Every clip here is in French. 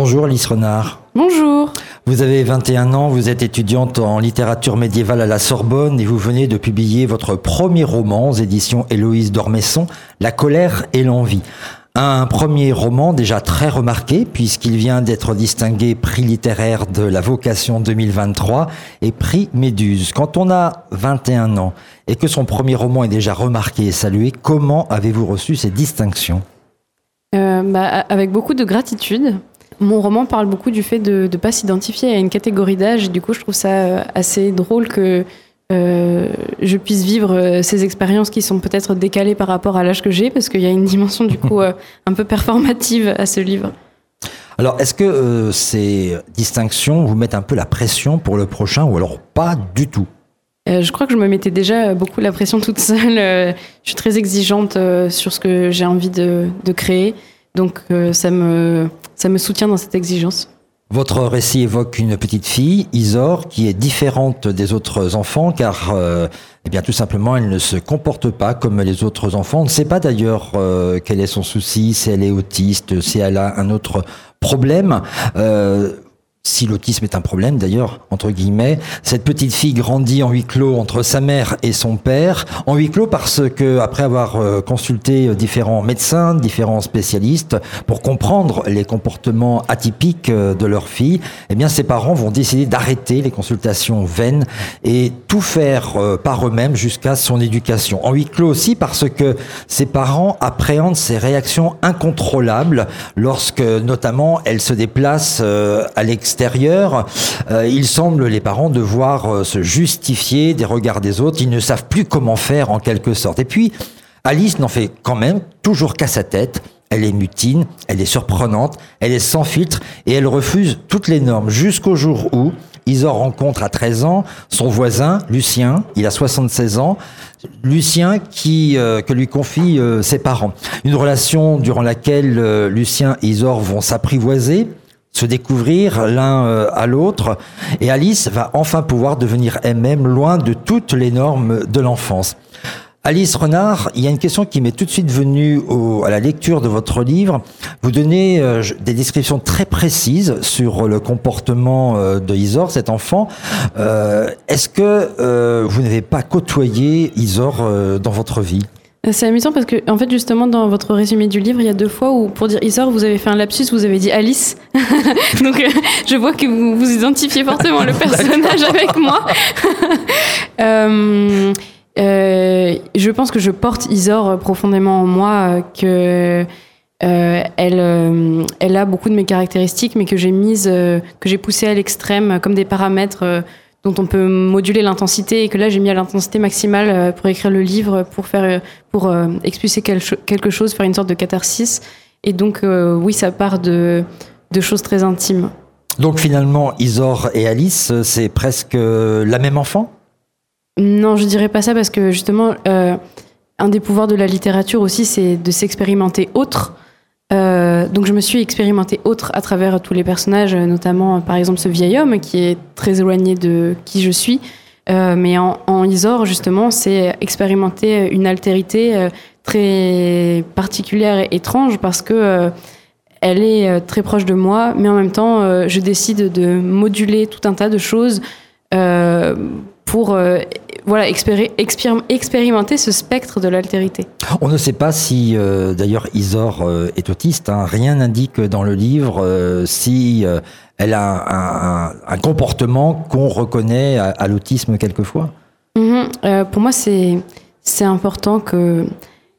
Bonjour Lise Renard. Bonjour. Vous avez 21 ans, vous êtes étudiante en littérature médiévale à la Sorbonne et vous venez de publier votre premier roman aux éditions Héloïse Dormesson, La colère et l'envie. Un premier roman déjà très remarqué puisqu'il vient d'être distingué prix littéraire de la vocation 2023 et prix Méduse. Quand on a 21 ans et que son premier roman est déjà remarqué et salué, comment avez-vous reçu ces distinctions? Euh, bah, Avec beaucoup de gratitude. Mon roman parle beaucoup du fait de ne pas s'identifier à une catégorie d'âge. Du coup, je trouve ça euh, assez drôle que euh, je puisse vivre euh, ces expériences qui sont peut-être décalées par rapport à l'âge que j'ai, parce qu'il y a une dimension du coup un peu performative à ce livre. Alors, est-ce que ces distinctions vous mettent un peu la pression pour le prochain, ou alors pas du tout? Je crois que je me mettais déjà beaucoup la pression toute seule. je suis très exigeante sur ce que j'ai envie de, de créer. Donc ça me ça me soutient dans cette exigence. Votre récit évoque une petite fille, Isor, qui est différente des autres enfants car, euh, eh bien, tout simplement, elle ne se comporte pas comme les autres enfants. On ne sait pas d'ailleurs euh, quel est son souci, si elle est autiste, si elle a un autre problème. Euh, si l'autisme est un problème d'ailleurs, entre guillemets, cette petite fille grandit en huis clos entre sa mère et son père, en huis clos parce que après avoir euh, consulté différents médecins, différents spécialistes pour comprendre les comportements atypiques euh, de leur fille, eh bien ses parents vont décider d'arrêter les consultations vaines et tout faire euh, par eux-mêmes jusqu'à son éducation. En huis clos aussi parce que ses parents appréhendent ses réactions incontrôlables lorsque notamment elle se déplace à l'extérieur euh, il semble les parents devoir euh, se justifier des regards des autres. Ils ne savent plus comment faire en quelque sorte. Et puis, Alice n'en fait quand même toujours qu'à sa tête. Elle est mutine, elle est surprenante, elle est sans filtre et elle refuse toutes les normes jusqu'au jour où Isor rencontre à 13 ans son voisin, Lucien, il a 76 ans, Lucien qui euh, que lui confie ses parents. Une relation durant laquelle Lucien et Isor vont s'apprivoiser, se découvrir l'un euh, à l'autre. Et Alice va enfin pouvoir devenir elle-même loin de toutes les normes de l'enfance. Alice Renard, il y a une question qui m'est tout de suite venue à la lecture de votre livre. Vous donnez euh, des descriptions très précises sur le comportement euh, de Isor, cet enfant. Est-ce que vous n'avez pas côtoyé Isor dans votre vie? C'est amusant parce que, en fait, justement, dans votre résumé du livre, il y a deux fois où, pour dire Isor, vous avez fait un lapsus, vous avez dit Alice. Donc, euh, je vois que vous vous identifiez fortement le personnage avec moi. Euh, euh, je pense que je porte Isor profondément en moi, que elle, elle a beaucoup de mes caractéristiques, mais que j'ai mise, que j'ai poussé à l'extrême comme des paramètres dont on peut moduler l'intensité et que là j'ai mis à l'intensité maximale euh, pour écrire le livre, pour faire, euh, pour euh, expulser quelque chose, faire une sorte de catharsis. Et donc oui, ça part de, de choses très intimes. Donc finalement, Isor et Alice, c'est presque la même enfant? Non, je dirais pas ça parce que justement, un des pouvoirs de la littérature aussi, c'est de s'expérimenter autre. Euh, donc je me suis expérimentée autre à travers tous les personnages, notamment par exemple ce vieil homme qui est très éloigné de qui je suis. Euh, mais en, en, Isor, justement, c'est expérimenter une altérité euh, très particulière et étrange parce que euh, elle est très proche de moi, mais en même temps, je décide de moduler tout un tas de choses pour voilà, expérimenter ce spectre de l'altérité. On ne sait pas si, euh, d'ailleurs, Isor euh, est autiste. Hein. Rien n'indique dans le livre euh, si elle a un, comportement qu'on reconnaît à, l'autisme quelquefois. Mm-hmm. pour moi, c'est important que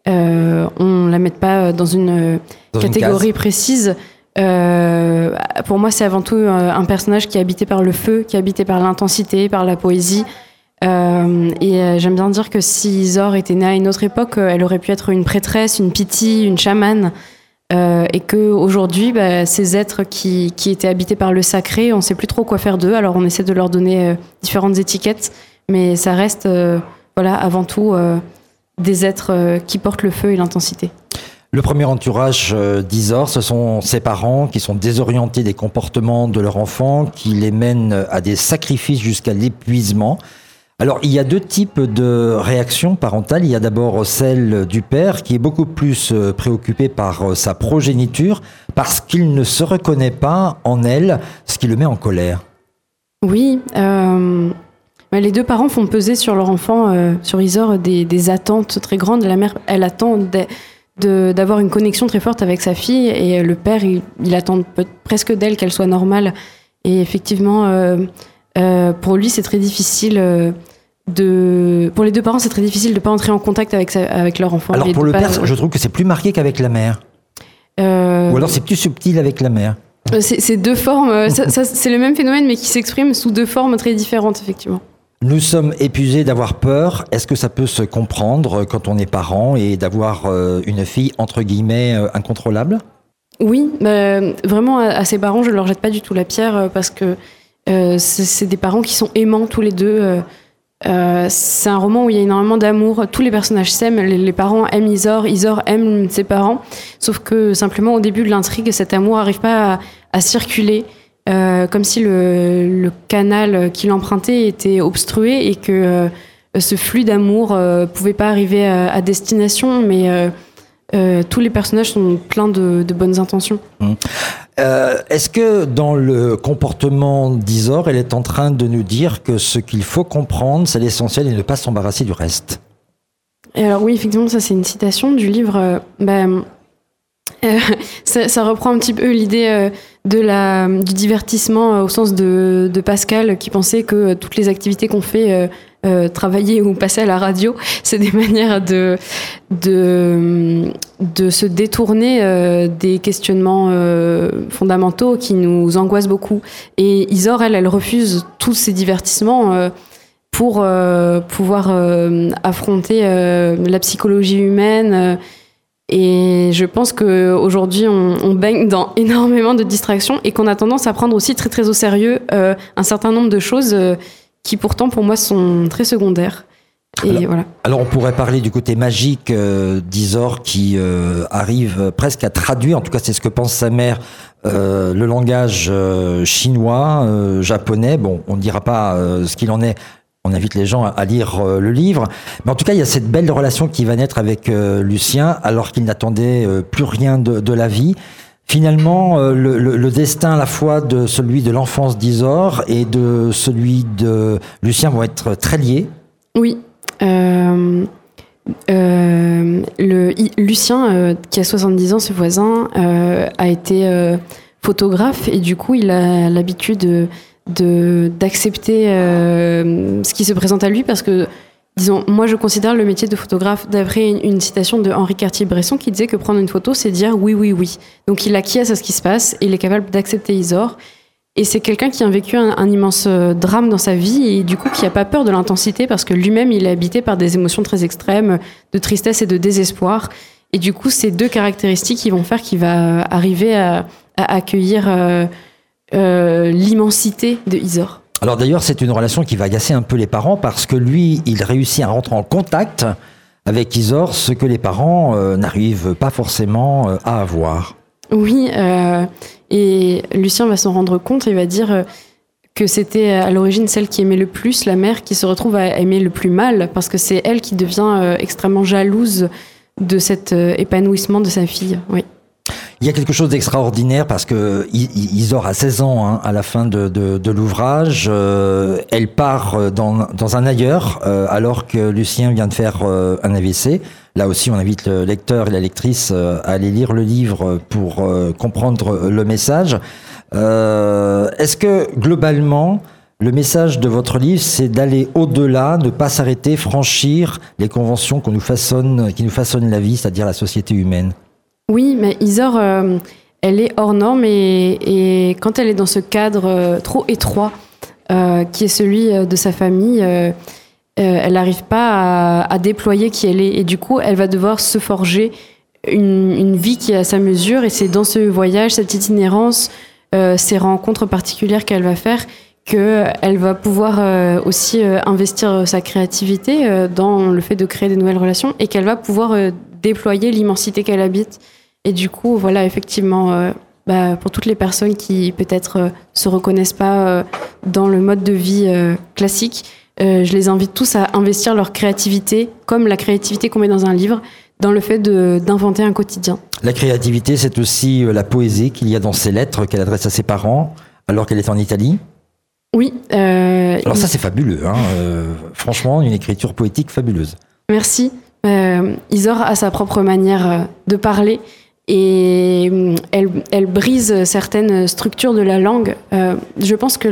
on la mette pas dans une catégorie précise. pour moi, c'est avant tout un personnage qui est habité par le feu, qui est habité par l'intensité, par la poésie. Euh, et euh, j'aime bien dire que si Zor était née à une autre époque, euh, elle aurait pu être une prêtresse, une piti, une chamane. Et que aujourd'hui, bah, ces êtres qui, qui, étaient habités par le sacré, on ne sait plus trop quoi faire d'eux. Alors on essaie de leur donner différentes étiquettes, mais ça reste, voilà, avant tout des êtres qui portent le feu et l'intensité. Le premier entourage d'Isor, ce sont ses parents qui sont désorientés des comportements de leur enfant, qui les mènent à des sacrifices jusqu'à l'épuisement. Alors, il y a deux types de réactions parentales. Il y a d'abord celle du père qui est beaucoup plus euh, préoccupé par euh, sa progéniture parce qu'il ne se reconnaît pas en elle, ce qui le met en colère. Oui. Euh, les deux parents font peser sur leur enfant, sur Isor, des, attentes très grandes. La mère, elle attend d'avoir une connexion très forte avec sa fille et le père, il, attend presque d'elle qu'elle soit normale. Et effectivement, pour lui, c'est très difficile de, pour les deux parents, c'est très difficile de ne pas entrer en contact avec, avec leur enfant. Alors pour le père, je trouve que c'est plus marqué qu'avec la mère. Euh, Ou alors c'est plus subtil avec la mère. Euh, c'est deux formes, euh, c'est le même phénomène mais qui s'exprime sous deux formes très différentes effectivement. Nous sommes épuisés d'avoir peur. Est-ce que ça peut se comprendre quand on est parent et d'avoir une fille entre guillemets incontrôlable? Oui, bah, vraiment à, ces parents, je ne leur jette pas du tout la pierre parce que c'est des parents qui sont aimants tous les deux. Euh, c'est un roman où il y a énormément d'amour. Tous les personnages s'aiment. Les, parents aiment Isor. Isor aime ses parents. Sauf que simplement au début de l'intrigue, cet amour n'arrive pas à, circuler. Euh, comme si le, canal qu'il empruntait était obstrué et que euh, ce flux d'amour pouvait pas arriver à, destination. Mais tous les personnages sont pleins de, bonnes intentions. Mmh. Euh, est-ce que dans le comportement d'Isor, elle est en train de nous dire que ce qu'il faut comprendre, c'est l'essentiel et ne pas s'embarrasser du reste? Alors oui, effectivement, ça c'est une citation du livre. Euh, bah, euh, ça, reprend un petit peu l'idée de du divertissement au sens de, Pascal qui pensait que toutes les activités qu'on fait euh, travailler ou passer à la radio, c'est des manières de, de, se détourner euh, des questionnements euh, fondamentaux qui nous angoissent beaucoup. Et Isor, elle, elle refuse tous ces divertissements pour pouvoir affronter la psychologie humaine. Et je pense qu'aujourd'hui, on baigne dans énormément de distractions et qu'on a tendance à prendre aussi très très au sérieux un certain nombre de choses qui pourtant pour moi sont très secondaires. Et alors, voilà. alors on pourrait parler du côté magique euh, d'Isor qui euh, arrive presque à traduire, en tout cas c'est ce que pense sa mère, euh, le langage euh, chinois, euh, japonais. Bon, on ne dira pas ce qu'il en est. On invite les gens à, lire le livre. Mais en tout cas, il y a cette belle relation qui va naître avec Lucien alors qu'il n'attendait plus rien de, de la vie. Finalement, euh, le, destin à la fois de celui de l'enfance d'Isor et de celui de Lucien vont être très liés. Oui. Euh, euh, Lucien, qui a 70 ans, ce voisin, a été photographe et du coup, il a l'habitude d'accepter ce qui se présente à lui parce que Disons, moi je considère le métier de photographe d'après une, citation de Henri Cartier-Bresson qui disait que prendre une photo, c'est dire oui, oui, oui. Donc il acquiesce à ce qui se passe il est capable d'accepter Isor. Et c'est quelqu'un qui a vécu un, immense euh, drame dans sa vie et du coup qui n'a pas peur de l'intensité parce que lui-même il est habité par des émotions très extrêmes, de tristesse et de désespoir. Et du coup, ces deux caractéristiques qui vont faire qu'il va arriver à, accueillir euh, euh, l'immensité de Isor. Alors d'ailleurs, c'est une relation qui va agacer un peu les parents parce que lui, il réussit à rentrer en contact avec Isor, ce que les parents euh, n'arrivent pas forcément euh, à avoir. Oui, euh, et Lucien va s'en rendre compte et va dire que c'était à l'origine celle qui aimait le plus, la mère, qui se retrouve à aimer le plus mal, parce que c'est elle qui devient extrêmement jalouse de cet épanouissement de sa fille. Oui. Il y a quelque chose d'extraordinaire parce que Isor a 16 ans hein, à la fin de, de, de l'ouvrage. Euh, elle part dans, dans un ailleurs euh, alors que Lucien vient de faire euh, un AVC. Là aussi, on invite le lecteur et la lectrice à aller lire le livre pour comprendre le message. Est-ce que globalement, le message de votre livre, c'est d'aller au-delà, ne pas s'arrêter, franchir les conventions qu'on nous façonne, qui nous façonnent la vie, c'est-à-dire la société humaine? Oui, mais Isor, euh, elle est hors norme et, quand elle est dans ce cadre euh, trop étroit, euh, qui est celui de sa famille, elle n'arrive pas à, déployer qui elle est. Et du coup, elle va devoir se forger une, vie qui est à sa mesure. Et c'est dans ce voyage, cette itinérance, ces rencontres particulières qu'elle va faire, qu'elle va pouvoir aussi investir sa créativité dans le fait de créer des nouvelles relations et qu'elle va pouvoir déployer l'immensité qu'elle habite. Et du coup, voilà, effectivement, euh, bah, pour toutes les personnes qui peut-être euh, se reconnaissent pas euh, dans le mode de vie classique, je les invite tous à investir leur créativité, comme la créativité qu'on met dans un livre, dans le fait d'inventer un quotidien. La créativité, c'est aussi la poésie qu'il y a dans ses lettres qu'elle adresse à ses parents alors qu'elle est en Italie. Oui. alors ça, c'est fabuleux. Hein. franchement, une écriture poétique fabuleuse. Merci. Isor a sa propre manière de parler et euh, elle, brise certaines structures de la langue. Euh, je pense que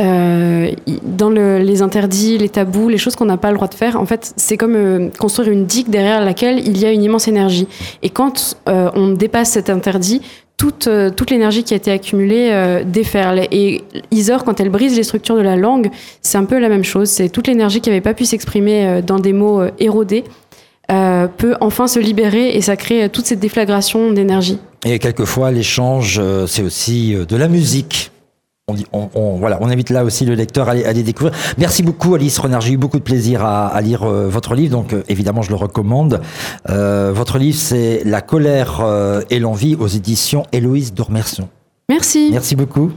euh, dans les interdits, les tabous, les choses qu'on n'a pas le droit de faire, en fait, c'est comme construire une digue derrière laquelle il y a une immense énergie. Et quand on dépasse cet interdit, toute, toute l'énergie qui a été accumulée déferle. Et Isor, quand elle brise les structures de la langue, c'est un peu la même chose. C'est toute l'énergie qui n'avait pas pu s'exprimer dans des mots érodés euh, peut enfin se libérer et ça crée toute cette déflagration d'énergie. Et quelquefois, l'échange, euh, c'est aussi euh, de la musique. On, dit, on, voilà, on invite là aussi le lecteur à aller, découvrir. Merci beaucoup Alice Renard, j'ai eu beaucoup de plaisir à, lire votre livre, donc évidemment je le recommande. votre livre c'est La colère et l'envie aux éditions Héloïse Dormerson. Merci. Merci beaucoup.